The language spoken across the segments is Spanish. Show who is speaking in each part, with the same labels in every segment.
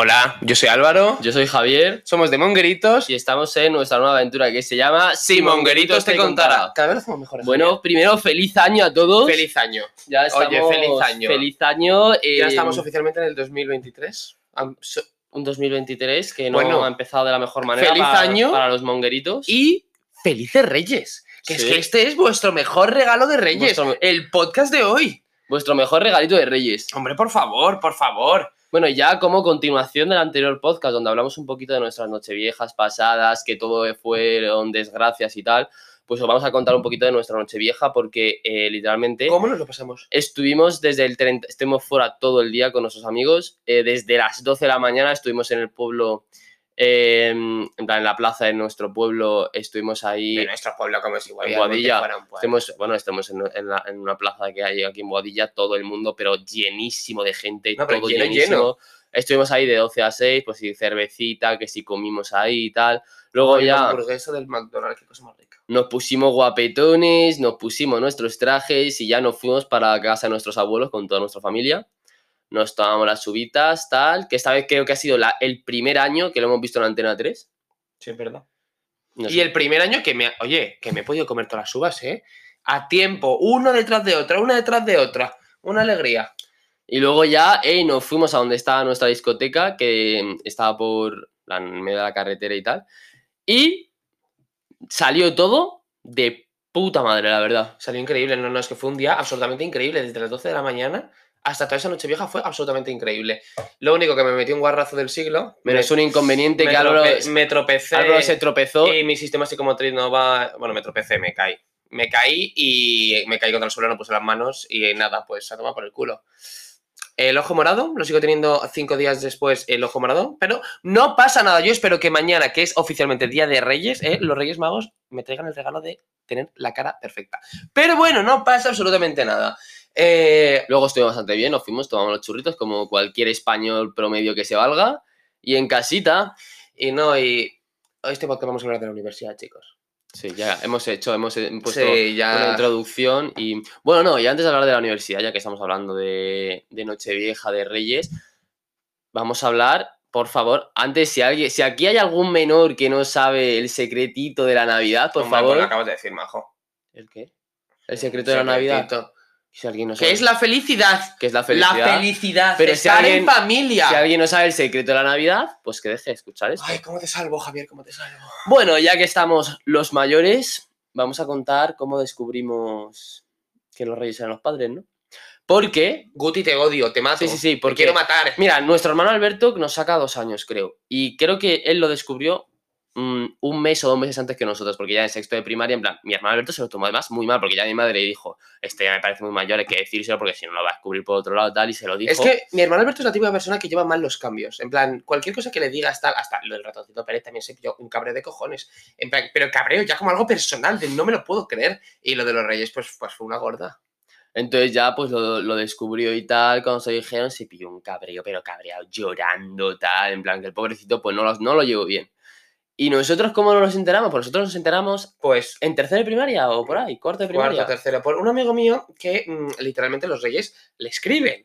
Speaker 1: Hola, yo soy Álvaro,
Speaker 2: Yo soy Javier
Speaker 1: somos de Mongueritos
Speaker 2: y estamos en nuestra nueva aventura que se llama
Speaker 1: Si Mongueritos te contará. Cada vez lo hacemos mejor.
Speaker 2: Bueno, primero, feliz año a todos.
Speaker 1: Feliz año.
Speaker 2: Ya estamos,
Speaker 1: Oye, feliz año.
Speaker 2: Feliz año.
Speaker 1: Ya
Speaker 2: eh,
Speaker 1: estamos oficialmente en el 2023. Am- so-
Speaker 2: Un 2023 que no
Speaker 1: Bueno,
Speaker 2: ha empezado de la mejor manera
Speaker 1: feliz
Speaker 2: para,
Speaker 1: año.
Speaker 2: para los mongueritos.
Speaker 1: Y felices Reyes. Que es que este es vuestro mejor regalo de Reyes.
Speaker 2: Vuestro-
Speaker 1: El podcast de hoy.
Speaker 2: Vuestro mejor regalito de Reyes.
Speaker 1: Hombre, por favor, por favor.
Speaker 2: Bueno, ya como continuación del anterior podcast, donde hablamos un poquito de nuestras nocheviejas pasadas, que todo fueron desgracias y tal, pues os vamos a contar un poquito de nuestra nochevieja, porque eh, literalmente
Speaker 1: ¿Cómo nos lo pasamos?
Speaker 2: estuvimos desde el 30, estuvimos fuera todo el día con nuestros amigos, eh, desde las 12 de la mañana estuvimos en el pueblo, eh, en plan, en la plaza de nuestro pueblo, estuvimos ahí,
Speaker 1: De nuestro pueblo, como es igual.
Speaker 2: en Boadilla. estuvimos, bueno, estamos en, en la- en una plaza que hay aquí en Boadilla, todo el mundo, pero llenísimo de gente,
Speaker 1: No,
Speaker 2: todo
Speaker 1: lleno,
Speaker 2: llenísimo.
Speaker 1: lleno.
Speaker 2: Estuvimos ahí de 12 a 6, pues sí, cervecita, que si comimos ahí y tal. Luego
Speaker 1: Oye,
Speaker 2: ya
Speaker 1: hamburguesa del McDonald's, qué cosa más rica.
Speaker 2: nos pusimos guapetones, nos pusimos nuestros trajes y ya nos fuimos para casa de nuestros abuelos con toda nuestra familia. Nos tomamos las subitas, tal, que esta vez creo que ha sido la- el primer año que lo hemos visto en Antena 3.
Speaker 1: Sí, es verdad.
Speaker 2: No
Speaker 1: Y
Speaker 2: sé.
Speaker 1: el primer año que me. Oye, que me he podido comer todas las uvas, ¿eh? A tiempo, una detrás de otra, una detrás de otra. Una alegría.
Speaker 2: Y luego ya ey, nos fuimos a donde estaba nuestra discoteca, que estaba por la, en medio de la carretera y tal. Y salió todo de puta madre, la verdad.
Speaker 1: Salió increíble, no, no, es que fue un día absolutamente increíble. Desde las 12 de la mañana hasta toda esa noche vieja fue absolutamente increíble. Lo único que me metió un guarrazo del siglo.
Speaker 2: Menos
Speaker 1: me,
Speaker 2: un inconveniente
Speaker 1: me
Speaker 2: que
Speaker 1: trope- me tropecé.
Speaker 2: Álvaro se tropezó.
Speaker 1: Y mi sistema psicomotriz no va. Bueno, me tropecé, me caí. Me caí y me caí contra el suelo, no puse las manos y nada, pues a tomar por el culo. El ojo morado, lo sigo teniendo cinco días después el ojo morado, pero no pasa nada. Yo espero que mañana, que es oficialmente el Día de Reyes, eh, los Reyes Magos me traigan el regalo de tener la cara perfecta. Pero bueno, no pasa absolutamente nada. Eh,
Speaker 2: Luego estuvimos bastante bien, nos fuimos, tomamos los churritos como cualquier español promedio que se valga. Y en casita,
Speaker 1: y no, y hoy este podcast vamos a hablar de la universidad, chicos.
Speaker 2: sí, ya hemos hecho, hemos eh, puesto
Speaker 1: Sí, ya.
Speaker 2: una introducción. Y bueno, no, y antes de hablar de la universidad, ya que estamos hablando de, de Nochevieja, de Reyes, vamos a hablar, por favor, antes, si alguien, si aquí hay algún menor que no sabe el secretito de la Navidad, por
Speaker 1: Hombre, pues
Speaker 2: favor.
Speaker 1: lo acabas de decir, majo.
Speaker 2: ¿El qué? El secreto de la Navidad. Si alguien no sabe.
Speaker 1: Que es la felicidad.
Speaker 2: que es la felicidad.
Speaker 1: La felicidad.
Speaker 2: Pero
Speaker 1: Pero
Speaker 2: si
Speaker 1: estar
Speaker 2: alguien-
Speaker 1: en familia.
Speaker 2: Si alguien no sabe el secreto de la Navidad, pues que deje de escuchar esto.
Speaker 1: Ay, ¿cómo te salvo, Javier? ¿Cómo te salvo?
Speaker 2: Bueno, ya que estamos los mayores, vamos a contar cómo descubrimos que los reyes eran los padres, ¿no? Porque,
Speaker 1: Guti, te odio, te mato.
Speaker 2: sí, sí, sí,
Speaker 1: Te
Speaker 2: porque,
Speaker 1: quiero matar.
Speaker 2: mira, nuestro hermano Alberto nos saca dos años, creo, y creo que él lo descubrió mm, un mes o dos meses antes que nosotros, porque ya en sexto de primaria, en plan, mi hermano Alberto se lo tomó además muy mal, porque ya mi madre dijo, este ya me parece muy mayor, hay que decírselo, porque si no lo va a descubrir por otro lado, tal, y se lo dijo.
Speaker 1: Es que mi hermano Alberto es la típica persona que lleva mal los cambios. En plan, cualquier cosa que le digas tal, hasta lo del ratoncito Pérez también que yo un cabreo de cojones. En plan, pero cabreo ya como algo personal, de no me lo puedo creer. Y lo de los reyes, pues, pues fue una gorda.
Speaker 2: Entonces ya pues lo, lo descubrió y tal, cuando se dijeron se pilló un cabreo, pero cabreado, llorando, tal, en plan que el pobrecito pues no lo, no lo llevó bien. ¿Y nosotros cómo nos enteramos? Pues nosotros nos enteramos
Speaker 1: Pues
Speaker 2: en tercera de primaria o por ahí, cuarto de primaria.
Speaker 1: cuarto, tercero, por un amigo mío que mm, literalmente los reyes le escriben.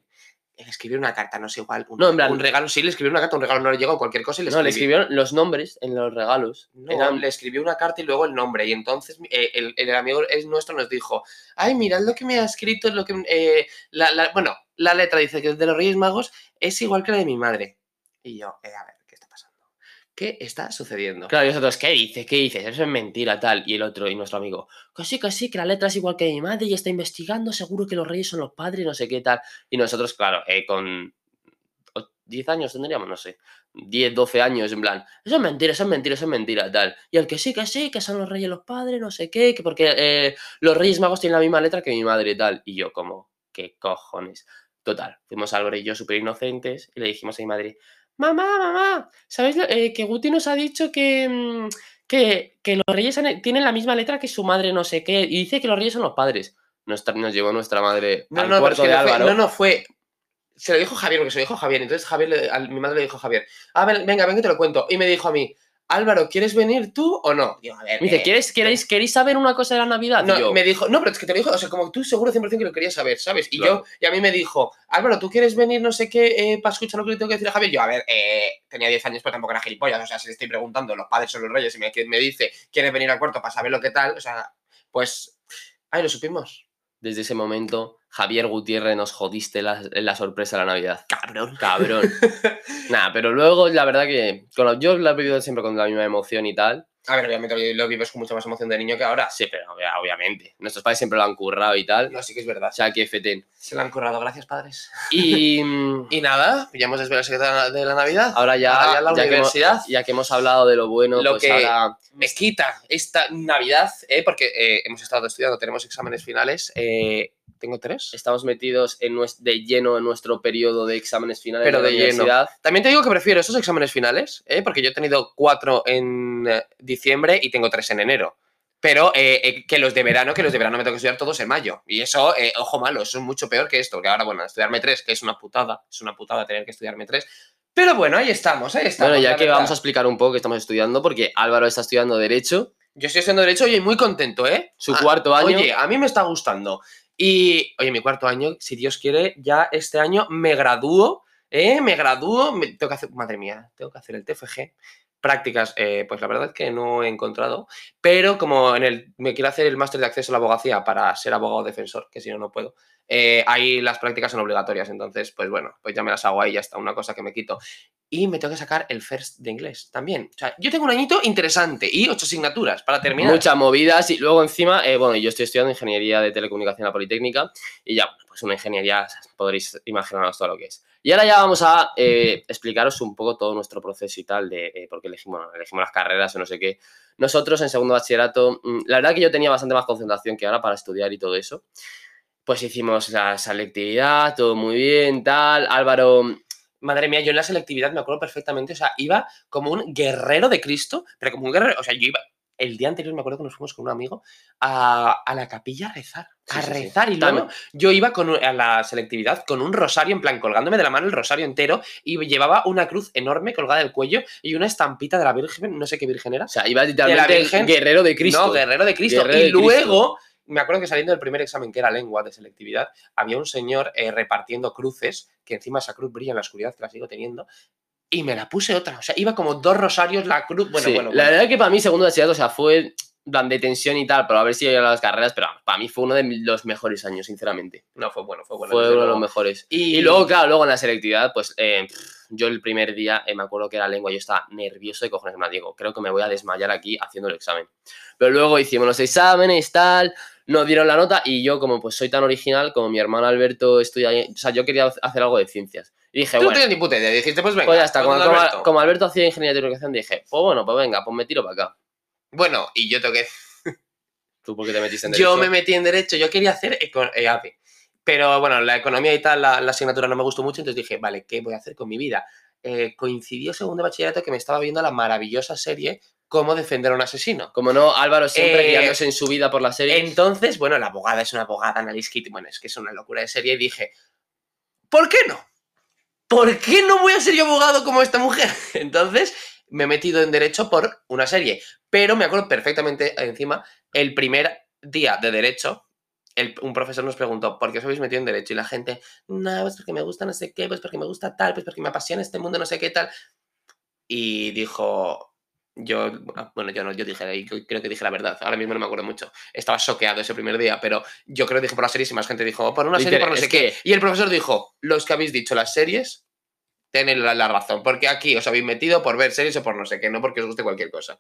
Speaker 1: Le escribió una carta, no sé igual. Un,
Speaker 2: No, en plan-
Speaker 1: un regalo, sí, le escribió una carta, un regalo no le llegó, cualquier cosa y le
Speaker 2: no, le escribieron los nombres en los regalos.
Speaker 1: No,
Speaker 2: Eran-
Speaker 1: le escribió una carta y luego el nombre. Y entonces eh, el, el amigo es nuestro nos dijo, ay, mirad lo que me ha escrito, lo que eh, la, la- bueno, la letra dice que de los Reyes Magos es igual que la de mi madre. Y yo, eh, a ver. ¿Qué está sucediendo?
Speaker 2: Claro, y nosotros, ¿qué dices? ¿Qué dices? Eso es mentira, tal. Y el otro, y nuestro amigo, que sí, que sí, que la letra es igual que mi madre y está investigando, seguro que los reyes son los padres, no sé qué tal. Y nosotros, claro, eh, con o- 10 años tendríamos, no sé, 10, 12 años, en plan, eso es mentira, eso es mentira, eso es mentira, tal. Y el que sí, que sí, que son los reyes los padres, no sé qué, que porque eh, los reyes magos tienen la misma letra que mi madre, tal. Y yo, como, ¿qué cojones? Total, fuimos y yo súper inocentes y le dijimos a mi madre, mamá, mamá, ¿sabes lo- eh, que Guti nos ha dicho que, mm, que, que los reyes han- tienen la misma letra que su madre, no sé qué, y dice que los reyes son los padres? Nos, nos llevó nuestra madre
Speaker 1: No,
Speaker 2: al
Speaker 1: no,
Speaker 2: cuarto de
Speaker 1: no fue,
Speaker 2: Álvaro.
Speaker 1: no, no, fue. Se lo dijo Javier, porque se lo dijo Javier. Entonces Javier, a mi madre le dijo a Javier, ah, ven- venga, venga, te lo cuento. Y me dijo a mí, Álvaro, ¿quieres venir tú o no? Digo, a ver.
Speaker 2: Me dice,
Speaker 1: eh,
Speaker 2: ¿quieres, queréis, ¿queréis saber una cosa de la Navidad?
Speaker 1: No,
Speaker 2: yo,
Speaker 1: me dijo, no, pero es que te lo dijo, o sea, como tú seguro 100% que lo querías saber, ¿sabes? Y
Speaker 2: Claro.
Speaker 1: yo, y a mí me dijo, Álvaro, ¿tú quieres venir no sé qué eh, para escuchar lo que le tengo que decir a Javier? Yo, a ver, eh, tenía 10 años, pero tampoco era gilipollas, o sea, si le estoy preguntando, los padres son los reyes, y me dice, ¿quieres venir al cuarto para saber lo que tal? O sea, pues, ahí lo supimos.
Speaker 2: desde ese momento, Javier Gutiérrez, nos jodiste la, la sorpresa de la Navidad.
Speaker 1: Cabrón.
Speaker 2: Cabrón. Nada, pero luego, la verdad que con yo la he vivido siempre con la misma emoción y tal.
Speaker 1: A ver, obviamente lo vives con mucha más emoción de niño que ahora.
Speaker 2: Sí, pero obvia- obviamente. Nuestros padres siempre lo han currado y tal.
Speaker 1: No, sí que es verdad.
Speaker 2: O sea, que feten.
Speaker 1: Se lo han currado, gracias, padres.
Speaker 2: Y mm,
Speaker 1: Y nada, ya hemos desvelado el secreto de la Navidad.
Speaker 2: ahora ya,
Speaker 1: Ahora ya la
Speaker 2: ya, que hemos,
Speaker 1: universidad.
Speaker 2: ya que hemos hablado de lo bueno,
Speaker 1: Lo
Speaker 2: pues
Speaker 1: que-
Speaker 2: ahora
Speaker 1: me quita esta Navidad, ¿eh? porque eh, hemos estado estudiando, tenemos exámenes finales. eh, ¿Tengo tres?
Speaker 2: estamos metidos en nues- de lleno en nuestro periodo de exámenes finales
Speaker 1: Pero
Speaker 2: de la
Speaker 1: de lleno.
Speaker 2: universidad.
Speaker 1: También te digo que prefiero esos exámenes finales, ¿eh? porque yo he tenido cuatro en eh, diciembre y tengo tres en enero. Pero eh, eh, que los de verano, que los de verano me tengo que estudiar todos en mayo. Y eso, eh, ojo malo, eso es mucho peor que esto. Que ahora, bueno, estudiarme tres, que es una putada, es una putada tener que estudiarme tres. Pero bueno, ahí estamos, ahí estamos.
Speaker 2: Bueno, ya
Speaker 1: la
Speaker 2: que
Speaker 1: verdad.
Speaker 2: vamos a explicar un poco que estamos estudiando, porque Álvaro está estudiando Derecho,
Speaker 1: Yo estoy estudiando Derecho y muy contento, ¿eh?
Speaker 2: su
Speaker 1: Ah,
Speaker 2: cuarto año.
Speaker 1: Oye, a mí me está gustando. Y, oye, mi cuarto año, si Dios quiere, ya este año me gradúo, ¿eh? Me gradúo, me, tengo que hacer, madre mía, tengo que hacer el TFG. Prácticas, eh, pues la verdad es que no he encontrado, pero como en el, me quiero hacer el máster de acceso a la abogacía para ser abogado defensor, que si no, no puedo, eh, ahí las prácticas son obligatorias, entonces, pues bueno, pues ya me las hago ahí, ya está, una cosa que me quito. Y me tengo que sacar el first de inglés también. O sea, yo tengo un añito interesante y ocho asignaturas para terminar.
Speaker 2: Muchas movidas y luego encima, eh, bueno, yo estoy estudiando ingeniería de telecomunicación en la Politécnica y ya, pues una ingeniería, podréis imaginaros todo lo que es. Y ahora ya vamos a eh, explicaros un poco todo nuestro proceso y tal, de eh, por qué elegimos, bueno, elegimos las carreras o no sé qué. Nosotros en segundo bachillerato, mm, la verdad que yo tenía bastante más concentración que ahora para estudiar y todo eso. Pues hicimos la selectividad, todo muy bien, tal. Álvaro,
Speaker 1: Madre mía, yo en la selectividad me acuerdo perfectamente, o sea, iba como un guerrero de Cristo, pero como un guerrero, o sea, yo iba, el día anterior me acuerdo que nos fuimos con un amigo a, a la capilla a rezar,
Speaker 2: Sí,
Speaker 1: a
Speaker 2: sí, sí.
Speaker 1: rezar, y luego yo iba con, un- a la selectividad con un rosario, en plan, colgándome de la mano el rosario entero, y llevaba una cruz enorme colgada del cuello y una estampita de la Virgen, no sé qué Virgen era.
Speaker 2: o sea, iba literalmente
Speaker 1: Virgen-
Speaker 2: guerrero de Cristo.
Speaker 1: No, guerrero de Cristo.
Speaker 2: Guerrero
Speaker 1: y
Speaker 2: de Cristo.
Speaker 1: Me acuerdo que saliendo del primer examen, que era lengua de selectividad, había un señor eh, repartiendo cruces, que encima esa cruz brilla en la oscuridad, que la sigo teniendo, y me la puse otra. O sea, iba como dos rosarios la cruz. Bueno,
Speaker 2: Sí,
Speaker 1: bueno,
Speaker 2: La verdad que para mí segundo bachillerato, o sea, fue plan de tensión y tal, pero a ver si llegan las carreras, pero para mí fue uno de los mejores años, sinceramente.
Speaker 1: No, fue bueno, fue bueno.
Speaker 2: fue uno de los mejores.
Speaker 1: Y,
Speaker 2: Y luego, claro, luego en la selectividad, pues eh, yo el primer día eh, me acuerdo que era lengua, yo estaba nervioso de cojones, me digo, creo que me voy a desmayar aquí haciendo el examen. Pero luego hicimos los exámenes, tal, nos dieron la nota y yo, como pues soy tan original, como mi hermano Alberto estudia, o sea, yo quería hacer algo de ciencias. Y dije,
Speaker 1: Tú no
Speaker 2: bueno,
Speaker 1: tenías ni puta idea. Dijiste, pues venga.
Speaker 2: pues ya está, como,
Speaker 1: con
Speaker 2: como-
Speaker 1: Alberto.
Speaker 2: como Alberto hacía ingeniería de comunicación, dije, pues bueno, pues venga, pues me tiro para acá.
Speaker 1: Bueno, y yo tengo que
Speaker 2: ¿Tú por qué te metiste en
Speaker 1: Yo
Speaker 2: derecho?
Speaker 1: me metí en Derecho, yo quería hacer eco- eh. Pero bueno, la economía y tal, la, la asignatura no me gustó mucho, entonces dije, vale, ¿qué voy a hacer con mi vida? Eh, coincidió segundo de bachillerato que me estaba viendo la maravillosa serie Cómo defender a un asesino.
Speaker 2: Como no, Álvaro siempre
Speaker 1: Eh,
Speaker 2: guiándose en su vida por la serie.
Speaker 1: Entonces, bueno, la abogada es una abogada, Annalise Keating, bueno, es que es una locura de serie, y dije, ¿por qué no? ¿Por qué no voy a ser yo abogado como esta mujer? Entonces, me he metido en derecho por una serie. Pero me acuerdo perfectamente, encima, el primer día de derecho, el- un profesor nos preguntó, ¿por qué os habéis metido en derecho? Y la gente, no, pues porque me gusta no sé qué, pues porque me gusta tal, pues porque me apasiona este mundo, no sé qué tal. Y dijo, yo, ah, bueno, yo no, yo dije, creo que dije la verdad, ahora mismo no me acuerdo mucho. Estaba choqueado ese primer día, pero yo creo que dije por la serie y más gente dijo, por una serie, por no sé qué. Y el profesor dijo, los que habéis dicho las series, tenéis la, la razón, porque aquí os habéis metido por ver series o por no sé qué, no porque os guste cualquier cosa.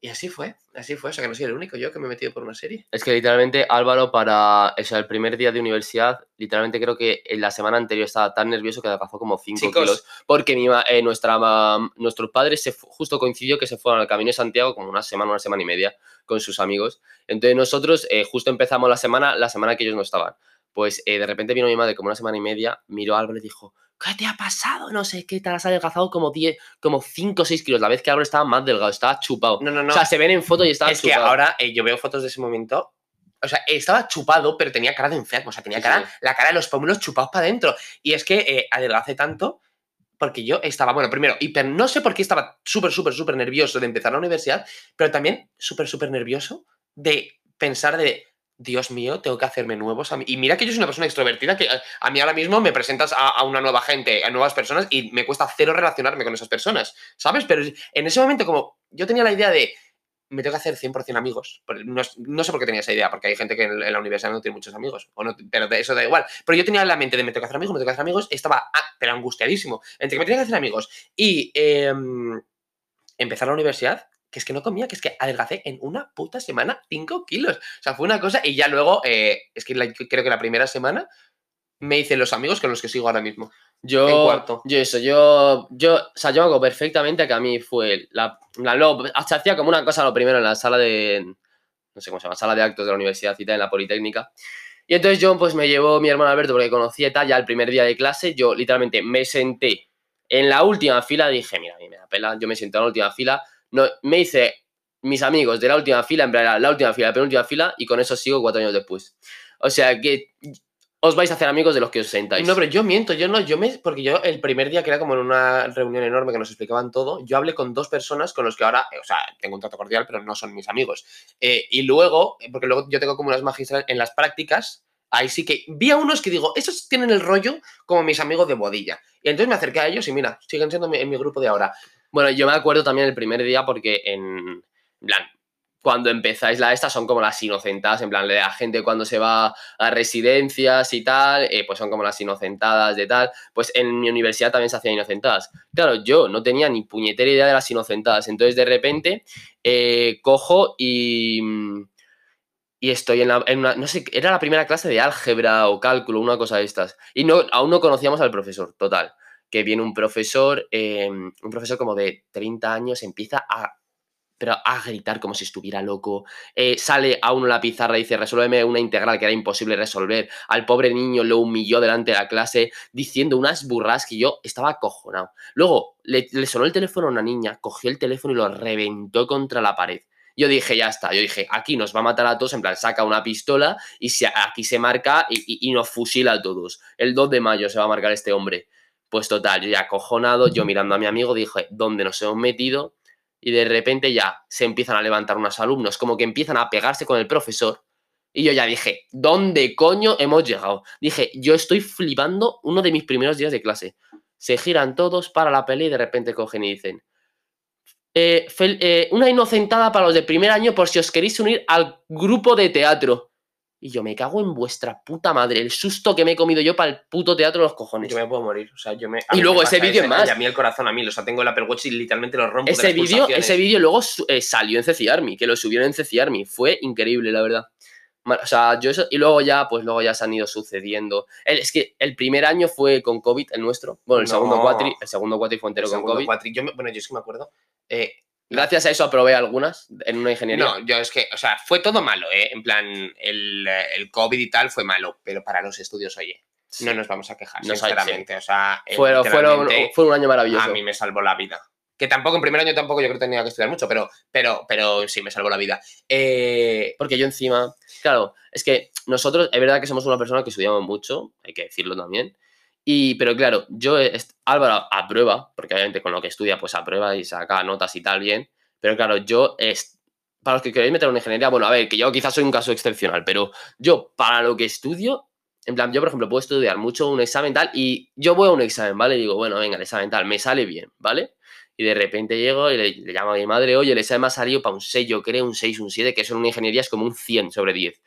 Speaker 1: Y así fue, así fue, o sea que no soy el único yo que me he metido por una serie.
Speaker 2: Es que literalmente Álvaro para o sea, el primer día de universidad, literalmente creo que en la semana anterior estaba tan nervioso que adelgazó como 5
Speaker 1: Chicos.
Speaker 2: kilos. Porque mi, eh, nuestra, nuestros padres se justo coincidió que se fueron al Camino de Santiago como una semana, una semana y media con sus amigos. Entonces nosotros eh, justo empezamos la semana, la semana que ellos no estaban. Pues eh, de repente vino mi madre como una semana y media, miró a Álvaro y dijo, ¿qué te ha pasado? No sé qué, te has adelgazado como 10, como 5 o 6 kilos. La vez que Álvaro estaba más delgado, estaba chupado.
Speaker 1: No, no, no.
Speaker 2: O sea, se ven en foto y estaba
Speaker 1: es que
Speaker 2: chupado.
Speaker 1: ahora eh, yo veo fotos de ese momento. O sea, estaba chupado, pero tenía cara de enfermo. O sea, tenía
Speaker 2: Sí,
Speaker 1: cara,
Speaker 2: sí.
Speaker 1: la cara de los pómulos chupados para adentro. Y es que eh, adelgacé tanto porque yo estaba, bueno, primero, hiper, no sé por qué estaba súper, súper, súper nervioso de empezar la universidad, pero también súper, súper nervioso de pensar de, Dios mío, tengo que hacerme nuevos amigos. Y mira que yo soy una persona extrovertida, que eh, a mí ahora mismo me presentas a, a, una nueva gente, a nuevas personas, y me cuesta cero relacionarme con esas personas, ¿sabes? Pero en ese momento, como yo tenía la idea de, me tengo que hacer 100% amigos. No, no, sé por qué tenía esa idea, porque hay gente que en, la universidad no tiene muchos amigos, pero eso da igual. Pero yo tenía en la mente de me tengo que hacer amigos, me tengo que hacer amigos, estaba, ah, pero angustiadísimo, entre que me tenía que hacer amigos y eh, empezar la universidad, que es que no comía, que es que adelgacé en una puta semana 5 kilos. O sea, fue una cosa, y ya luego, eh, es que la, creo que la primera semana me hice los amigos con los que sigo ahora mismo.
Speaker 2: Yo, yo eso, yo, yo, o sea, yo hago perfectamente que a mí fue la, la lo, hasta hacía como una cosa lo primero en la sala de, no sé cómo se llama, sala de actos de la universidad y tal, en la Politécnica. Y entonces yo, pues me llevó mi hermano Alberto porque conocía tal, ya el primer día de clase, yo literalmente me senté en la última fila, dije, mira, a mí me da pela, yo me senté en la última fila, no, me hice mis amigos de la última fila, en plan, la última fila, la penúltima fila, y con eso sigo cuatro años después. O sea que os vais a hacer amigos de los que os sentáis.
Speaker 1: No, pero yo miento, yo no, yo me. Porque yo el primer día que era como en una reunión enorme que nos explicaban todo, yo hablé con dos personas con los que ahora, o sea, tengo un trato cordial, pero no son mis amigos. Eh, y luego, porque luego yo tengo como unas magistrales en las prácticas, ahí sí que vi a unos que digo, esos tienen el rollo como mis amigos de bodilla. Y entonces me acerqué a ellos y mira, siguen siendo en mi grupo de ahora.
Speaker 2: Bueno, yo me acuerdo también el primer día porque en plan, cuando empezáis la esta son como las inocentadas, en plan, la gente cuando se va a residencias y tal, eh, pues son como las inocentadas de tal. Pues en mi universidad también se hacían inocentadas. Claro, yo no tenía ni puñetera idea de las inocentadas. Entonces, de repente, eh, cojo y. Y estoy en, la, en, una. No sé, era la primera clase de álgebra o cálculo, una cosa de estas. Y no, aún no conocíamos al profesor, total. Que viene un profesor, eh, un profesor como de 30 años, empieza a pero a gritar como si estuviera loco. Eh, sale a uno la pizarra y dice, resuélveme una integral que era imposible resolver. Al pobre niño lo humilló delante de la clase diciendo unas burras que yo estaba acojonado. Luego le, sonó el teléfono a una niña, cogió el teléfono y lo reventó contra la pared. Yo dije, ya está, yo dije, aquí nos va a matar a todos, en plan, saca una pistola y se, aquí se marca y, y, y nos fusila a todos. El 2 de mayo se va a marcar este hombre. Pues total, yo ya acojonado, yo mirando a mi amigo, dije, ¿dónde nos hemos metido? y de repente ya se empiezan a levantar unos alumnos, como que empiezan a pegarse con el profesor. Y yo ya dije, ¿dónde coño hemos llegado? Dije, yo estoy flipando uno de mis primeros días de clase. Se giran todos para la pelea y de repente cogen y dicen, eh, eh, una inocentada para los de primer año por si os queréis unir al grupo de teatro. Y yo me cago en vuestra puta madre. El susto que me he comido yo para el puto teatro de los cojones.
Speaker 1: Yo me puedo morir. O sea, yo me.
Speaker 2: Y luego ese vídeo es más.
Speaker 1: Y a mí el corazón, a mí. O sea, tengo el Apple Watch y literalmente lo rompo.
Speaker 2: Ese vídeo ese vídeo luego eh, salió en CC Army, que lo subieron en CC Army. Fue increíble, la verdad. O sea, yo eso. Y luego ya, pues luego ya se han ido sucediendo. El, es que el primer año fue con COVID, el nuestro. Bueno, el no. segundo cuatri, el segundo cuatri fue entero
Speaker 1: el
Speaker 2: con COVID.
Speaker 1: Cuatri, yo me, bueno, yo es que me acuerdo. Eh,
Speaker 2: Gracias a eso aprobé algunas en una ingeniería.
Speaker 1: No, yo es que, o sea, fue todo malo, ¿eh? En plan, el, el COVID y tal fue malo, pero para los estudios, oye, sí. no nos vamos a quejar, no sinceramente. Sí. O sea,
Speaker 2: fueron, fueron, fue un año maravilloso.
Speaker 1: A mí me salvó la vida. Que tampoco, en primer año tampoco yo creo que tenía que estudiar mucho, pero, pero, pero sí, me salvó la vida. Eh...
Speaker 2: Porque yo encima, claro, es que nosotros, es verdad que somos una persona que estudiamos mucho, hay que decirlo también, y, pero claro, yo, Álvaro aprueba, porque obviamente con lo que estudia, pues aprueba y saca notas y tal bien. Pero claro, yo, para los que queréis meter una ingeniería, bueno, a ver, que yo quizás soy un caso excepcional, pero yo, para lo que estudio, en plan, yo, por ejemplo, puedo estudiar mucho un examen tal y yo voy a un examen, ¿vale? Y digo, bueno, venga, el examen tal, me sale bien, ¿vale? Y de repente llego y le, le llamo a mi madre, oye, el examen me ha salido para un 6, yo creo, un 6, un 7, que eso en una ingeniería es como un 100 sobre 10.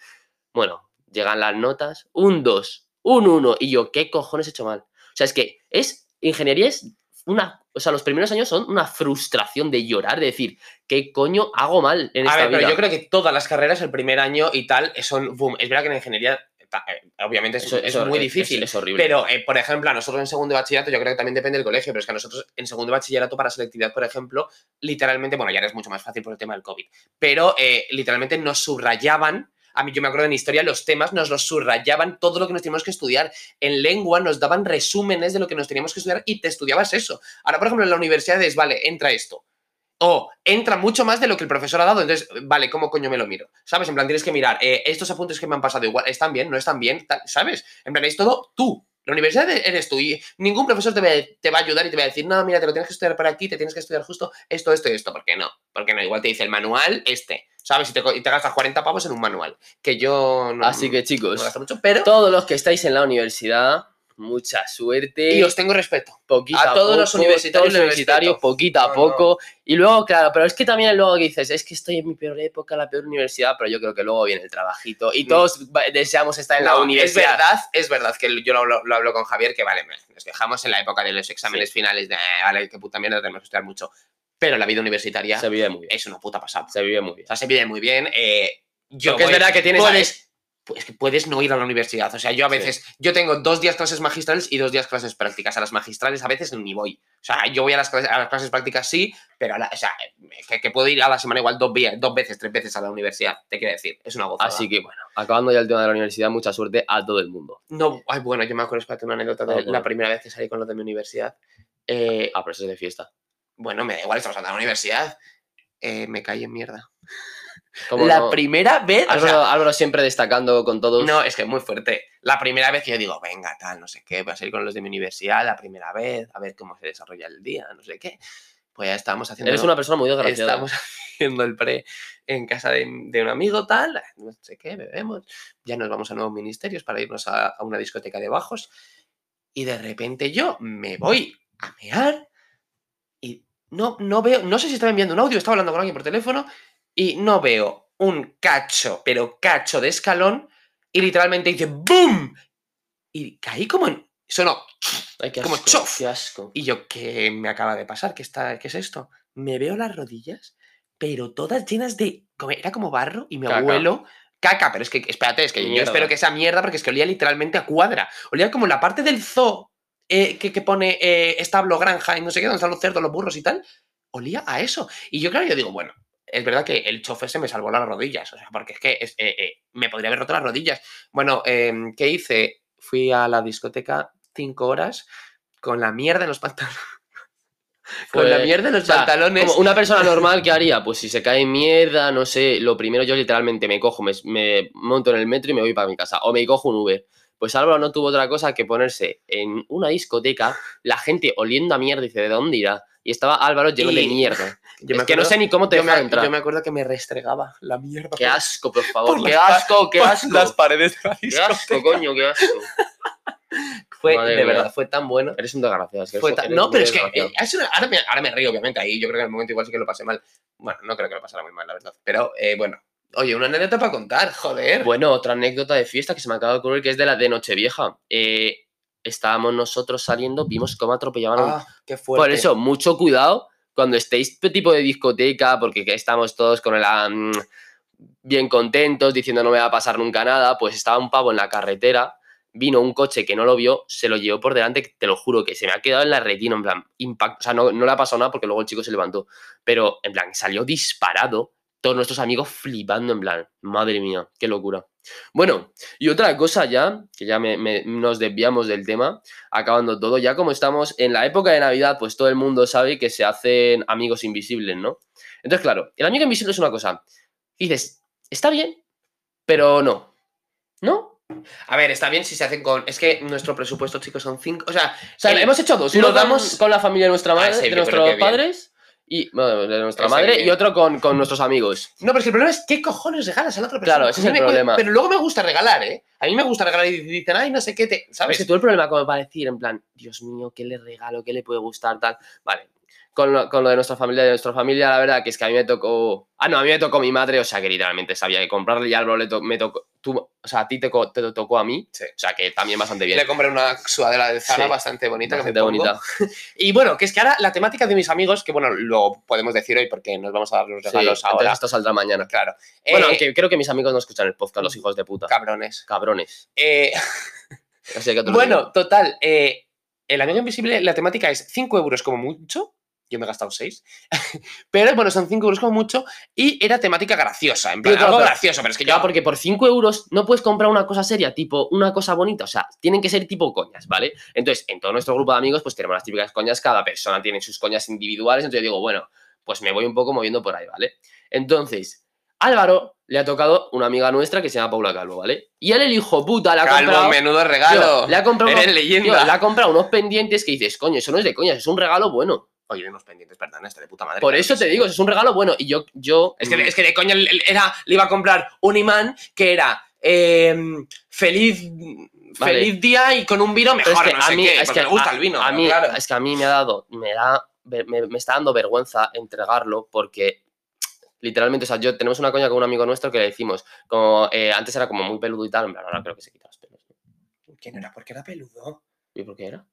Speaker 2: Bueno, llegan las notas, un 2, un 1. Y yo, ¿qué cojones he hecho mal? O sea, es que es, ingeniería es una, o sea, los primeros años son una frustración de llorar, de decir, ¿qué coño hago mal en
Speaker 1: a
Speaker 2: esta
Speaker 1: ver,
Speaker 2: vida?
Speaker 1: pero yo creo que todas las carreras, el primer año y tal, son, boom, es verdad que en ingeniería obviamente es,
Speaker 2: Eso-
Speaker 1: es
Speaker 2: eso
Speaker 1: muy
Speaker 2: es-
Speaker 1: difícil.
Speaker 2: es horrible.
Speaker 1: Pero, eh, por ejemplo, a nosotros en segundo de bachillerato, yo creo que también depende del colegio, pero es que a nosotros en segundo de bachillerato para selectividad, por ejemplo, literalmente, bueno, ya era mucho más fácil por el tema del COVID, pero eh, literalmente nos subrayaban. A mí yo me acuerdo en historia, los temas nos los subrayaban todo lo que nos teníamos que estudiar. En lengua nos daban resúmenes de lo que nos teníamos que estudiar y te estudiabas eso. Ahora, por ejemplo, en la universidad es, vale, entra esto. O entra mucho más de lo que el profesor ha dado. Entonces, vale, ¿cómo coño me lo miro? ¿Sabes? En plan, tienes que mirar, eh, estos apuntes que me han pasado igual, ¿están bien? ¿No están bien? ¿Sabes? En plan, es todo tú La universidad e-, eres tú y ningún profesor te va, a- ayudar y te va a decir, no, mira, te lo tienes que estudiar por aquí, te tienes que estudiar justo esto, esto y esto. ¿Por qué no? Porque no, igual te dice el manual este, ¿sabes? Y te, co- y te gastas 40 pavos en un manual. Que yo no,
Speaker 2: Así que
Speaker 1: no
Speaker 2: chicos,
Speaker 1: gasto mucho, pero...
Speaker 2: todos los que estáis en la universidad, mucha suerte.
Speaker 1: Y os tengo respeto.
Speaker 2: poquito
Speaker 1: a
Speaker 2: a,
Speaker 1: todos
Speaker 2: poco,
Speaker 1: los universitarios
Speaker 2: todos poquito a
Speaker 1: No,
Speaker 2: poco. Y luego, claro, pero es que también luego dices, es que estoy en mi peor época, la peor universidad, pero yo creo que luego viene el trabajito. Y
Speaker 1: Mm.
Speaker 2: todos deseamos estar en la
Speaker 1: No,
Speaker 2: universidad.
Speaker 1: Es verdad, es verdad que yo lo, hablo- lo hablo con Javier, que vale, nos dejamos en la época de los exámenes finales de, "Eh, vale, qué puta mierda, tenemos que estudiar mucho. Pero la vida universitaria
Speaker 2: Se vive muy bien.
Speaker 1: es una puta pasada.
Speaker 2: Se vive muy bien.
Speaker 1: O sea, se vive muy bien. eh, yo
Speaker 2: Porque es
Speaker 1: voy-
Speaker 2: verdad que tienes...
Speaker 1: puedes, pues que puedes no ir a la universidad. O sea, yo a
Speaker 2: Sí.
Speaker 1: veces, yo tengo dos días clases magistrales y dos días clases prácticas. A las magistrales a veces ni voy. O sea, yo voy a las clases, a las clases prácticas sí, pero a la- o sea, que, que puedo ir a la semana igual dos, dos veces, tres veces a la universidad. Te quiero decir, es una gozada.
Speaker 2: Así que bueno, acabando ya el tema de la universidad, mucha suerte a todo el mundo.
Speaker 1: No, ay, bueno, yo me acuerdo, espérate, una anécdota de
Speaker 2: Ah, bueno.
Speaker 1: la primera vez que salí con los de mi universidad. Eh,
Speaker 2: Ah, pero eso es de fiesta.
Speaker 1: Bueno, me da igual, estamos hablando de la universidad. Eh, me caí en mierda.
Speaker 2: ¿Cómo
Speaker 1: La
Speaker 2: no?
Speaker 1: primera vez. o
Speaker 2: Álvaro,
Speaker 1: sea,
Speaker 2: Álvaro siempre destacando con todos.
Speaker 1: no, es que es muy fuerte. La primera vez que yo digo, venga, tal, no sé qué, voy a salir con los de mi universidad la primera vez, a ver cómo se desarrolla el día, no sé qué. Pues ya estábamos haciendo.
Speaker 2: Eres una persona muy desgraciada.
Speaker 1: Estamos haciendo el pre en casa de, de un amigo, tal, no sé qué, bebemos. Ya nos vamos a nuevos ministerios para irnos a, a una discoteca de bajos. Y de repente yo me voy a mear no, no veo, no sé si estaba enviando un audio, estaba hablando con alguien por teléfono y no veo un cacho, pero cacho de escalón y literalmente dice ¡BOOM! Y caí como en... Sonó
Speaker 2: Ay, qué
Speaker 1: como chof.
Speaker 2: qué asco.
Speaker 1: y yo, ¿qué me acaba de pasar? ¿Qué, está, ¿Qué es esto? Me veo las rodillas, pero todas llenas de... Era como barro y me
Speaker 2: Caca.
Speaker 1: huelo... Caca, pero es que, espérate, es que yo espero que sea mierda porque es que olía literalmente a cuadra. Olía como la parte del zoo eh, que, que pone eh, establo, granja y no sé qué, donde están los cerdos, los burros y tal. Olía a eso. Y yo, claro, yo digo, bueno, es verdad que el chofer se me salvó las rodillas, o sea, porque es que es- eh, eh, me podría haber roto las rodillas. Bueno, em, ¿qué hice? Fui a la discoteca cinco horas con la mierda en los pantalones. con la mierda en los
Speaker 2: o sea,
Speaker 1: pantalones.
Speaker 2: Como una persona normal, ¿qué haría? Pues si se cae mierda, no sé, lo primero yo literalmente me cojo, me, me monto en el metro y me voy para mi casa. O me cojo un Uber. Pues Álvaro no tuvo otra cosa que ponerse en una discoteca, la gente oliendo a mierda dice, ¿de dónde irá? Y estaba Álvaro lleno de mierda.
Speaker 1: Yo
Speaker 2: es que no sé ni cómo te dejan entrar.
Speaker 1: yo me acuerdo que me restregaba la mierda.
Speaker 2: Qué asco, por favor.
Speaker 1: por
Speaker 2: qué asco, qué asco.
Speaker 1: las paredes de la
Speaker 2: Qué asco, coño, qué asco.
Speaker 1: Fue,
Speaker 2: Madre
Speaker 1: de
Speaker 2: mía.
Speaker 1: verdad, fue tan bueno.
Speaker 2: Eres un desgraciado. es que
Speaker 1: Fue tan- no, pero es que eh, ahora, me, ahora me río, obviamente. Ahí yo creo que en el momento igual sí que lo pasé mal. Bueno, no creo que lo pasara muy mal, la verdad. Pero eh, bueno. Oye, una anécdota para contar, joder.
Speaker 2: Bueno, otra anécdota de fiesta que se me acaba de ocurrir que es de la de Nochevieja. Eh, estábamos nosotros saliendo, vimos cómo atropellaban a
Speaker 1: ah, qué fuerte.
Speaker 2: Por eso, mucho cuidado cuando estéis este tipo de discoteca, porque que estamos todos con el mm, bien contentos, diciendo no me va a pasar nunca nada, pues estaba un pavo en la carretera, vino un coche que no lo vio, se lo llevó por delante, te lo juro que se me ha quedado en la retina, en plan, impacto, o sea, no, no le ha pasado nada porque luego el chico se levantó, pero en plan, salió disparado, todos nuestros amigos flipando, en plan, madre mía, qué locura. Bueno, y otra cosa ya, que ya me- me- nos desviamos del tema, acabando todo, ya como estamos en la época de Navidad, pues todo el mundo sabe que se hacen amigos invisibles, ¿no? Entonces, claro, el amigo invisible es una cosa. Dices, está bien, pero no. ¿No?
Speaker 1: A ver, está bien si se hacen con. Es que nuestro presupuesto, chicos, son cinco. O sea,
Speaker 2: O sea, hemos hecho dos. Uno con-
Speaker 1: damos-
Speaker 2: con la familia de nuestra
Speaker 1: Ah,
Speaker 2: madre,
Speaker 1: ese
Speaker 2: de
Speaker 1: yo creo
Speaker 2: nuestros
Speaker 1: bien.
Speaker 2: Y bueno, de nuestra
Speaker 1: Ese
Speaker 2: madre, y otro con, con nuestros amigos.
Speaker 1: No, pero es que el problema es qué cojones regalas a la otra persona.
Speaker 2: Claro, ese es el
Speaker 1: me
Speaker 2: problema.
Speaker 1: Pero luego me gusta regalar, ¿eh? A mí me gusta regalar y dicen, ay, no sé qué te.
Speaker 2: Es
Speaker 1: ¿Sabes?
Speaker 2: que tú el problema como para decir, en plan, Dios mío, ¿qué le regalo? ¿Qué le puede gustar? Tal. Vale. Con lo, con lo de nuestra familia, de nuestra familia, la verdad que es que a mí me tocó. Ah, no, a mí me tocó mi madre, o sea que literalmente sabía que comprarle y algo le to- me tocó. Tú, o sea, a ti te, co- te tocó a mí.
Speaker 1: Sí.
Speaker 2: O sea que también bastante bien.
Speaker 1: Le compré una sudadera de Zara
Speaker 2: Sí.
Speaker 1: bastante bonita. que
Speaker 2: Bastante
Speaker 1: pongo.
Speaker 2: bonita.
Speaker 1: Y bueno, que es que ahora la temática de mis amigos, que bueno, lo podemos decir hoy porque nos vamos a dar los
Speaker 2: Sí,
Speaker 1: regalos
Speaker 2: entonces
Speaker 1: ahora.
Speaker 2: esto saldrá mañana.
Speaker 1: Claro.
Speaker 2: Bueno,
Speaker 1: Eh,
Speaker 2: aunque creo que mis amigos no escuchan el podcast, los hijos de puta.
Speaker 1: Cabrones.
Speaker 2: Cabrones.
Speaker 1: Eh,
Speaker 2: Así que
Speaker 1: bueno, total. eh, el amigo invisible, la temática es 5 euros como mucho. Yo me he gastado 6. pero bueno, son 5 euros como mucho. Y era temática graciosa. En plan,
Speaker 2: claro,
Speaker 1: algo gracioso, pero es que
Speaker 2: Ya,
Speaker 1: yo.
Speaker 2: porque por 5 euros no puedes comprar una cosa seria, tipo una cosa bonita. O sea, tienen que ser tipo coñas, ¿vale? Entonces, en todo nuestro grupo de amigos, pues tenemos las típicas coñas. Cada persona tiene sus coñas individuales. Entonces, yo digo, bueno, pues me voy un poco moviendo por ahí, ¿vale? Entonces, Álvaro le ha tocado una amiga nuestra que se llama Paula Calvo, ¿vale? Y él, el hijo puta, le ha
Speaker 1: Calvo,
Speaker 2: comprado.
Speaker 1: menudo regalo.
Speaker 2: Tío, le ha comprado
Speaker 1: Eres
Speaker 2: unos-
Speaker 1: leyenda.
Speaker 2: tío, le ha comprado unos pendientes que dices, coño, eso no es de coña, es un regalo bueno.
Speaker 1: Oye, unos pendientes, perdón, está de puta madre.
Speaker 2: Por
Speaker 1: claro
Speaker 2: eso te
Speaker 1: sí.
Speaker 2: digo, es un regalo bueno. Y yo, yo.
Speaker 1: Es que,
Speaker 2: mm,
Speaker 1: es que de coña era, le iba a comprar un imán que era eh, feliz,
Speaker 2: Vale.
Speaker 1: feliz día y con un vino
Speaker 2: pero
Speaker 1: mejor,
Speaker 2: es que
Speaker 1: no sé
Speaker 2: a mí,
Speaker 1: qué,
Speaker 2: es que
Speaker 1: me gusta
Speaker 2: a-
Speaker 1: el vino.
Speaker 2: A mí,
Speaker 1: claro.
Speaker 2: es que a mí me ha dado, me da, me, me está dando vergüenza entregarlo porque literalmente, o sea, yo tenemos una coña con un amigo nuestro que le decimos, como eh, antes era como muy peludo y tal, en plan, ahora creo que se quita los pelos.
Speaker 1: ¿Quién era? ¿Por qué era peludo?
Speaker 2: ¿Y por qué era?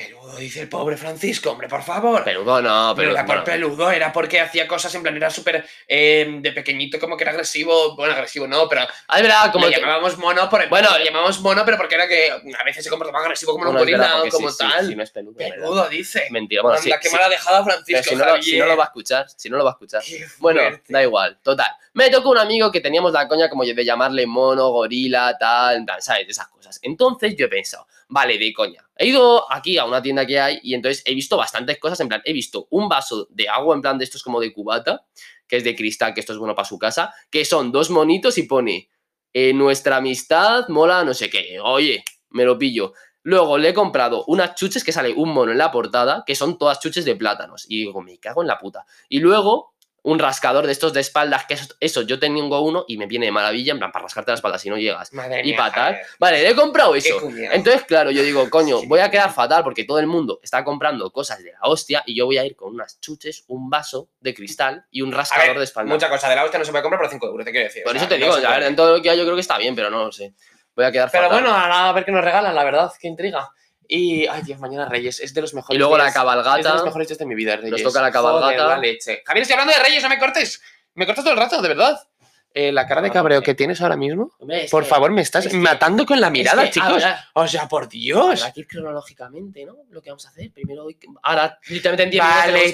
Speaker 1: Peludo, dice el pobre Francisco, hombre, por favor.
Speaker 2: Peludo no,
Speaker 1: pero era por peludo, era porque hacía cosas en plan, era súper eh, de pequeñito, como que era agresivo. Bueno, agresivo no, pero
Speaker 2: Ah, es verdad, como
Speaker 1: le
Speaker 2: que-
Speaker 1: llamábamos mono por
Speaker 2: Bueno,
Speaker 1: le llamábamos mono, pero porque era que a veces se comportaba agresivo como
Speaker 2: bueno,
Speaker 1: un
Speaker 2: es verdad,
Speaker 1: gorila o como
Speaker 2: sí, sí,
Speaker 1: tal.
Speaker 2: sí, no es peludo.
Speaker 1: Peludo, dice.
Speaker 2: Mentira, bueno, sí,
Speaker 1: Anda, qué
Speaker 2: sí,
Speaker 1: mala dejada Francisco
Speaker 2: si no, lo, si no lo va a escuchar, si no lo va a escuchar. Bueno, da igual, total. Me tocó un amigo que teníamos la coña como de llamarle mono, gorila, tal, plan, ¿sabes? De esas cosas. Entonces yo he pensado, vale, de coña. He ido aquí a una tienda que hay y entonces he visto bastantes cosas, en plan, he visto un vaso de agua, en plan, de estos como de cubata, que es de cristal, que esto es bueno para su casa, que son dos monitos y pone, eh, nuestra amistad mola no sé qué. Oye, me lo pillo. Luego le he comprado unas chuches que sale un mono en la portada, que son todas chuches de plátanos. Y digo, me cago en la puta. Y luego un rascador de estos de espaldas, que eso, eso yo tengo uno y me viene de maravilla, en plan, para rascarte la espalda si no llegas.
Speaker 1: Madre
Speaker 2: Y
Speaker 1: mía,
Speaker 2: para tal. Vale, le he comprado eso. Entonces, claro, yo digo, coño, voy a quedar fatal porque todo el mundo está comprando cosas de la hostia y yo voy a ir con unas chuches, un vaso de cristal y un
Speaker 1: A
Speaker 2: rascador
Speaker 1: ver,
Speaker 2: de espalda.
Speaker 1: mucha cosa de la hostia no se puede comprar por 5 euros, te quiero decir.
Speaker 2: Por
Speaker 1: o
Speaker 2: eso
Speaker 1: sea,
Speaker 2: te
Speaker 1: no
Speaker 2: digo, a ver, dentro de lo que hay yo creo que está bien, pero no lo sé. Voy a quedar
Speaker 1: Pero
Speaker 2: fatal.
Speaker 1: bueno, a ver qué nos regalan, la verdad, qué intriga. Y, ay Dios, mañana Reyes, es de los mejores
Speaker 2: y luego la
Speaker 1: días- Es de los
Speaker 2: cabalgata.
Speaker 1: mejores días de mi vida, Reyes.
Speaker 2: toca la cabalgata.
Speaker 1: Joder, la leche. Javier, estoy hablando de Reyes, no me cortes. Me cortas todo el rato, de verdad. Eh, la cara de cabreo que tienes ahora mismo,
Speaker 2: Hombre,
Speaker 1: por
Speaker 2: que-
Speaker 1: favor, me estás
Speaker 2: es que-
Speaker 1: matando con la mirada,
Speaker 2: es que,
Speaker 1: chicos.
Speaker 2: ahora-
Speaker 1: O sea, por Dios.
Speaker 2: Ir cronológicamente, ¿no? Lo que vamos a hacer. Primero, ahora, literalmente en 10 minutos
Speaker 1: Vale,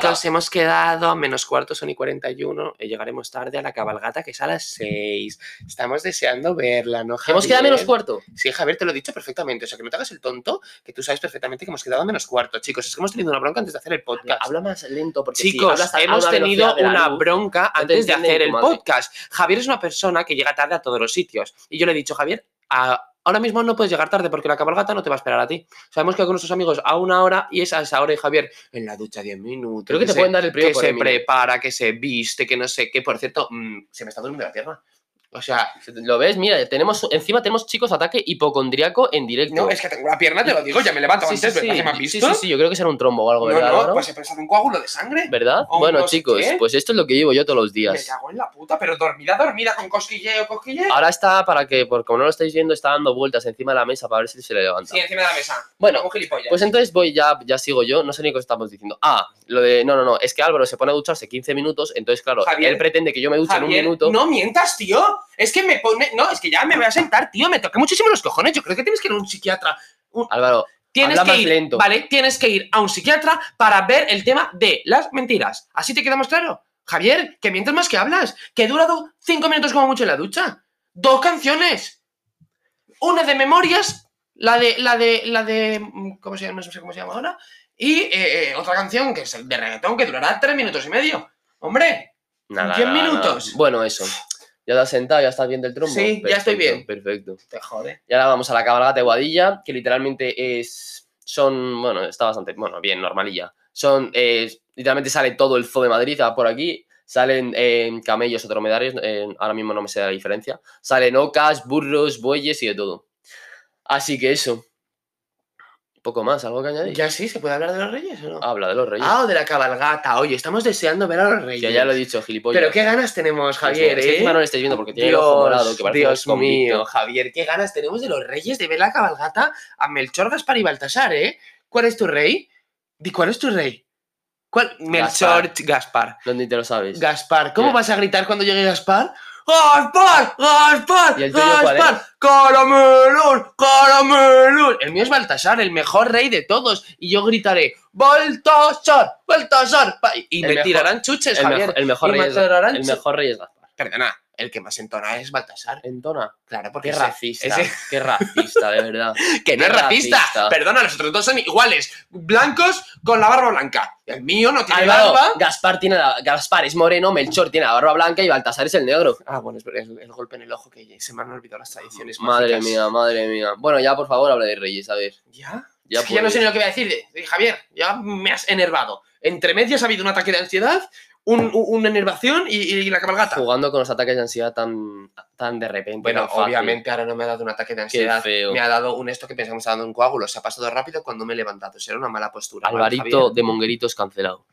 Speaker 1: chicos, hemos quedado menos cuarto, son y 41. y llegaremos tarde a la cabalgata, que es a las 6. Estamos deseando verla, ¿no, Javier?
Speaker 2: Hemos quedado menos cuarto.
Speaker 1: Sí, Javier, te lo he dicho perfectamente. O sea, que no te hagas el tonto, que tú sabes perfectamente que hemos quedado a menos cuarto. Chicos, es que hemos tenido una bronca antes de hacer el podcast.
Speaker 2: Habla más lento porque si
Speaker 1: Chicos,
Speaker 2: hablas a
Speaker 1: hemos tenido una
Speaker 2: luz-
Speaker 1: bronca
Speaker 2: te
Speaker 1: antes de hacer el podcast. Javier es una persona que llega tarde a todos los sitios. Y yo le he dicho, Javier, a- ahora mismo no puedes llegar tarde porque la cabalgata no te va a esperar a ti. Sabemos que con nuestros amigos a una hora y es a esa hora y Javier en la ducha 10 minutos.
Speaker 2: Creo que te
Speaker 1: se-
Speaker 2: pueden dar el premio
Speaker 1: que se prepara, que se viste, que no sé qué. Por cierto, mm, se me está durmiendo la pierna. O sea,
Speaker 2: ¿Lo ves? Mira, tenemos, encima tenemos chicos ataque hipocondriaco en directo.
Speaker 1: no, es que tengo la pierna, te lo digo, ya me levanto
Speaker 2: Sí,
Speaker 1: antes,
Speaker 2: sí, sí.
Speaker 1: ¿verdad? ¿Que me has visto?
Speaker 2: sí, sí, yo creo que será un trombo o algo,
Speaker 1: No,
Speaker 2: ¿verdad?
Speaker 1: no,
Speaker 2: Álvaro?
Speaker 1: pues he pensado en un coágulo de sangre.
Speaker 2: ¿Verdad? Bueno,
Speaker 1: no
Speaker 2: chicos,
Speaker 1: qué.
Speaker 2: pues esto es lo que llevo yo todos los
Speaker 1: Me
Speaker 2: días.
Speaker 1: cago en la puta, pero dormida, dormida, con cosquilleo, cosquilleo.
Speaker 2: Ahora está para que, por como no lo estáis viendo, está dando vueltas encima de la mesa para ver si se le levanta.
Speaker 1: Sí, encima de la mesa.
Speaker 2: Bueno. Pues entonces voy, ya, ya sigo yo, no sé ni qué estamos diciendo. Ah, lo de. No, no, no, es que Álvaro se pone a ducharse 15 minutos, entonces, claro,
Speaker 1: Javier,
Speaker 2: él pretende que yo me duche en un minuto.
Speaker 1: No mientas, tío. Es que me pone. No, es que ya me voy a sentar, tío. Me toca muchísimo los cojones. Yo creo que tienes que ir a un psiquiatra.
Speaker 2: Álvaro,
Speaker 1: Tienes
Speaker 2: Habla
Speaker 1: que ir,
Speaker 2: lento.
Speaker 1: ¿vale? Tienes que ir a un psiquiatra para ver el tema de las mentiras. ¿Así te quedamos claro? Javier, que mientes más que hablas. Que he durado cinco minutos como mucho en la ducha. Dos canciones. Una de memorias, la de. la de. la de. mm, ¿Cómo se llama? No sé cómo se llama ahora. Y eh, eh, otra canción que es el de reggaetón que durará tres minutos y medio. Hombre,
Speaker 2: nada.
Speaker 1: 10
Speaker 2: nada,
Speaker 1: minutos.
Speaker 2: nada. Bueno, eso. Ya te has sentado, ya estás bien del trombo.
Speaker 1: Sí, ya estoy bien.
Speaker 2: Perfecto.
Speaker 1: te jode.
Speaker 2: Y ahora vamos a la cabalgata de Guadilla, que literalmente es. Son. Bueno, está bastante. Bueno, bien, normalilla. Son. eh, literalmente sale todo el zoo de Madrid, por aquí. Salen eh, camellos o dromedarios, eh, ahora mismo no me sé la diferencia. Salen ocas, burros, bueyes y de todo. Así que eso. Poco más, ¿algo que añadir?
Speaker 1: Ya sí, ¿se puede hablar de los reyes o no?
Speaker 2: Habla de los reyes.
Speaker 1: Ah, o de la cabalgata. Oye, estamos deseando ver a los reyes.
Speaker 2: que ya lo he dicho, gilipollas.
Speaker 1: Pero qué ganas tenemos, Javier,
Speaker 2: Es que
Speaker 1: ¿eh?
Speaker 2: no lo estáis viendo porque tiene el ojo morado, que parece
Speaker 1: Dios mío,
Speaker 2: convicto.
Speaker 1: Javier, qué ganas tenemos de los reyes de ver la cabalgata a Melchor, Gaspar y Baltasar, ¿eh? ¿Cuál es tu rey? Di, ¿cuál es tu rey? ¿Cuál? Melchor, Gaspar.
Speaker 2: ¿Dónde te lo sabes?
Speaker 1: Gaspar. ¿Cómo
Speaker 2: Ya.
Speaker 1: vas a gritar cuando llegue Gaspar? ¡Gaspar! ¡Gaspar!
Speaker 2: ¿Y el tuyo cuál
Speaker 1: ¡Gaspar! ¡Caramelón! ¡Caramelón! El mío es Baltasar, el mejor rey de todos. Y yo gritaré, ¡Baltasar! ¡Baltasar! Pa- Y
Speaker 2: El
Speaker 1: me
Speaker 2: mejor-
Speaker 1: tirarán chuches,
Speaker 2: el,
Speaker 1: Javier.
Speaker 2: mejor, el mejor
Speaker 1: y
Speaker 2: rey
Speaker 1: me
Speaker 2: es,
Speaker 1: tirarán
Speaker 2: el
Speaker 1: chu-
Speaker 2: mejor rey es Gaspar.
Speaker 1: Perdona, el que más entona es Baltasar.
Speaker 2: Entona.
Speaker 1: Claro, porque
Speaker 2: Qué
Speaker 1: ese-
Speaker 2: racista.
Speaker 1: ese-
Speaker 2: Qué racista, de verdad.
Speaker 1: que no es racista.
Speaker 2: racista.
Speaker 1: Perdona, los otros dos son iguales. Blancos con la barba blanca. El mío no tiene
Speaker 2: Álvaro,
Speaker 1: barba.
Speaker 2: Gaspar tiene la, Gaspar es moreno, Melchor tiene la barba blanca y Baltasar es el negro.
Speaker 1: Ah, bueno, es el, el golpe en el ojo que se me han olvidado las tradiciones.
Speaker 2: Madre
Speaker 1: mágicas.
Speaker 2: mía, madre mía. Bueno, ya por favor habla de Reyes, a ver.
Speaker 1: ¿Ya?
Speaker 2: Ya,
Speaker 1: es que ya no sé ni lo que voy a decir. Javier, ya me has enervado. Entre medias ha habido un ataque de ansiedad, un- un- una enervación y, y la cabalgata.
Speaker 2: Jugando con los ataques de ansiedad tan, tan de repente.
Speaker 1: Bueno, obviamente ahora no me ha dado un ataque de ansiedad.
Speaker 2: feo.
Speaker 1: Me ha dado un esto que pensamos que me ha dado un coágulo. Se ha pasado rápido cuando me he levantado. Será una mala postura. ¿vale,
Speaker 2: Alvarito de Mongueritos cancelado.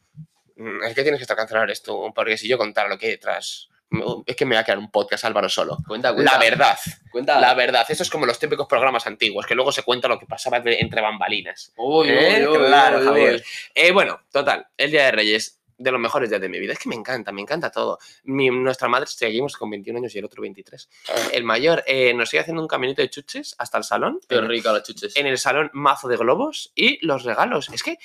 Speaker 1: Mm, Es que tienes que estar cancelar esto, porque si yo contara lo que hay detrás, me- es que me va a quedar un podcast Álvaro solo.
Speaker 2: Cuenta, cuenta.
Speaker 1: La verdad,
Speaker 2: Cuenta.
Speaker 1: la verdad, eso es como los típicos programas antiguos, que luego se cuenta lo que pasaba entre bambalinas.
Speaker 2: Uy,
Speaker 1: ¿Eh?
Speaker 2: uy, uy,
Speaker 1: Claro,
Speaker 2: uy,
Speaker 1: Javier. Eh, bueno, total, el Día de Reyes, de los mejores días de mi vida. Es que me encanta, me encanta todo. Mi- nuestra madre seguimos con 21 años y el otro 23. El mayor eh, nos sigue haciendo un caminito de chuches hasta el salón.
Speaker 2: Qué rica los chuches.
Speaker 1: en el salón mazo de globos y los regalos. Es que,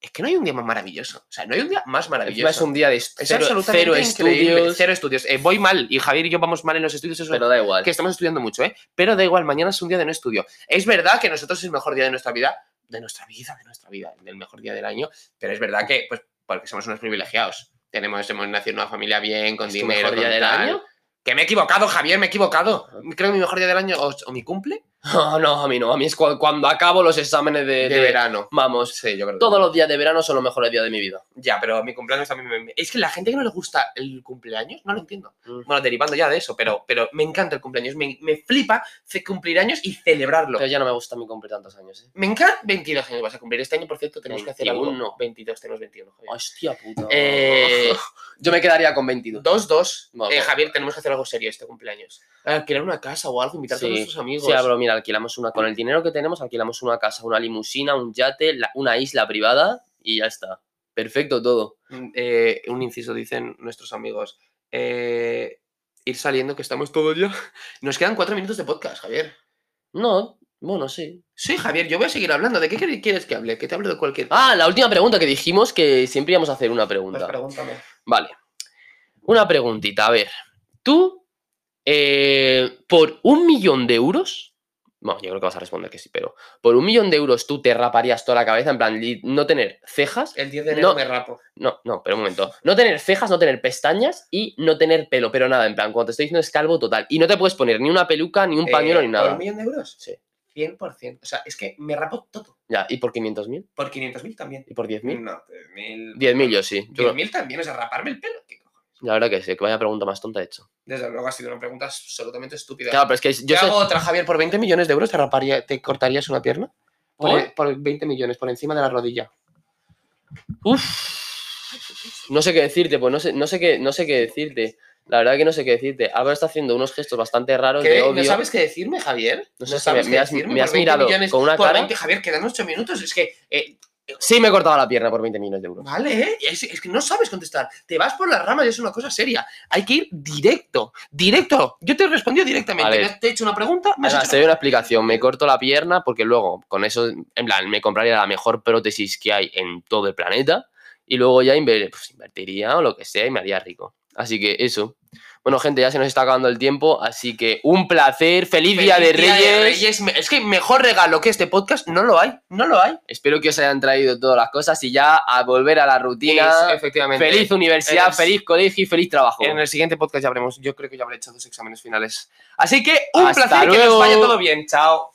Speaker 1: es que no hay un día más maravilloso. O sea, no hay un día más maravilloso.
Speaker 2: es un día de
Speaker 1: Es
Speaker 2: cero,
Speaker 1: absolutamente
Speaker 2: cero estudios.
Speaker 1: Cero estudios. Eh, voy mal y Javier y yo vamos mal en los estudios. Eso
Speaker 2: Pero da igual.
Speaker 1: que estamos estudiando mucho, ¿eh? Pero da igual, mañana es un día de no estudio. Es verdad que nosotros es el mejor día de nuestra vida, de nuestra vida, de nuestra vida, del mejor día del año, pero es verdad que, pues, porque somos unos privilegiados. Tenemos, hemos nacido en una familia bien, con
Speaker 2: ¿Es tu
Speaker 1: dinero.
Speaker 2: mejor día
Speaker 1: con
Speaker 2: del
Speaker 1: tal.
Speaker 2: año?
Speaker 1: Que me he equivocado, Javier, me he equivocado. Creo que mi mejor día del año o, o mi cumple
Speaker 2: No, no, a mí no. A mí es cu- cuando acabo los exámenes de,
Speaker 1: de,
Speaker 2: de-
Speaker 1: verano.
Speaker 2: Vamos,
Speaker 1: Sí, yo creo que
Speaker 2: todos los días de verano son los mejores días de mi vida.
Speaker 1: Ya, pero mi cumpleaños también me... Es que la gente que no le gusta el cumpleaños, no lo entiendo.
Speaker 2: Mm.
Speaker 1: Bueno, derivando ya de eso, pero, pero me encanta el cumpleaños. Me, me flipa cumplir años y celebrarlo.
Speaker 2: Pero ya no me gusta mi cumplir tantos años, ¿eh?
Speaker 1: Me encanta 22 años vas a cumplir. Este año, por cierto, tenemos que hacer algo.
Speaker 2: 21.
Speaker 1: 22, tenemos 21. Javier.
Speaker 2: Hostia puta.
Speaker 1: Eh,
Speaker 2: Yo me quedaría con 22.
Speaker 1: 2, 2.
Speaker 2: Vamos.
Speaker 1: Eh, Javier, tenemos que hacer algo serio este cumpleaños. Alquilar una casa o algo, invitar a todos nuestros amigos.
Speaker 2: Sí, pero mira, alquilamos una. Con el dinero que tenemos, alquilamos una casa, una limusina, un yate, la- una isla privada y ya está. Perfecto todo.
Speaker 1: Mm, eh, un inciso, dicen nuestros amigos. Eh, ir saliendo, que estamos todos ya. Nos quedan cuatro minutos de podcast, Javier.
Speaker 2: No, bueno, sí.
Speaker 1: Sí, Javier, yo voy a seguir hablando. ¿De qué quieres que hable? Que te hable de cualquier
Speaker 2: Ah, la última pregunta que dijimos que siempre íbamos a hacer una pregunta.
Speaker 1: Pues pregúntame.
Speaker 2: Vale. Una preguntita, a ver. Tú, eh, por un millón de euros. Bueno, yo creo que vas a responder que sí, pero por un millón de euros tú te raparías toda la cabeza, en plan, no tener cejas.
Speaker 1: El 10 de enero
Speaker 2: No.
Speaker 1: me rapo.
Speaker 2: No, no, pero un momento. No tener cejas, no tener pestañas y no tener pelo, pero nada, en plan, cuando te estoy diciendo es calvo total. Y no te puedes poner ni una peluca, ni un pañuelo,
Speaker 1: Eh,
Speaker 2: ni
Speaker 1: ¿Por
Speaker 2: nada.
Speaker 1: un millón de euros?
Speaker 2: Sí.
Speaker 1: 100%. O sea, es que me rapo todo.
Speaker 2: Ya, ¿y por 500.000?
Speaker 1: Por 500.000 también.
Speaker 2: ¿Y por 10.000?
Speaker 1: No, 10.000.
Speaker 2: 10.000 yo sí. Yo-
Speaker 1: 10.000 también, o sea, raparme el pelo.
Speaker 2: La verdad que sí, que vaya pregunta más tonta he hecho.
Speaker 1: Desde luego ha sido una pregunta absolutamente estúpida.
Speaker 2: Claro, pero es que
Speaker 1: Yo
Speaker 2: yo sé...
Speaker 1: hago otra, Javier, por 20 millones de euros te raparía, te cortarías una pierna. Por,
Speaker 2: ¿Por?
Speaker 1: por 20 millones, por encima de la rodilla.
Speaker 2: Uf. No sé qué decirte, pues no sé, no sé qué, no sé qué decirte. La verdad que no sé qué decirte. Álvaro está haciendo unos gestos bastante raros
Speaker 1: ¿Qué?
Speaker 2: de
Speaker 1: ¿No sabes qué decirme, Javier?
Speaker 2: No sé si
Speaker 1: sabes
Speaker 2: me-
Speaker 1: qué
Speaker 2: has-
Speaker 1: decirme?
Speaker 2: me has
Speaker 1: 20
Speaker 2: mirado con una
Speaker 1: por
Speaker 2: cara-
Speaker 1: 20, Javier, quedan 8 minutos. Es que, eh,
Speaker 2: Sí, me he cortado la pierna por 20 millones de euros.
Speaker 1: vale, ¿eh? es, es que no sabes contestar. Te vas por las ramas y es una cosa seria. Hay que ir directo, directo. Yo te he respondido directamente. Te he hecho una pregunta, me has
Speaker 2: Además,
Speaker 1: hecho
Speaker 2: te doy una explicación. Me corto la pierna porque luego, con eso, en plan, me compraría la mejor prótesis que hay en todo el planeta y luego ya inver- pues, invertiría o lo que sea y me haría rico. Así que eso. Bueno, gente, ya se nos está acabando el tiempo, así que un placer. Feliz, día, de, Reyes.
Speaker 1: Es que mejor regalo que este podcast no lo hay. No lo hay.
Speaker 2: Espero que os hayan traído todas las cosas y ya a volver a la rutina.
Speaker 1: Es- efectivamente.
Speaker 2: Feliz universidad, feliz colegio y feliz trabajo.
Speaker 1: En el siguiente podcast ya habremos. Yo creo que ya habré hecho dos exámenes finales. Así que un
Speaker 2: Hasta
Speaker 1: placer que
Speaker 2: luego.
Speaker 1: nos vaya todo bien. Chao.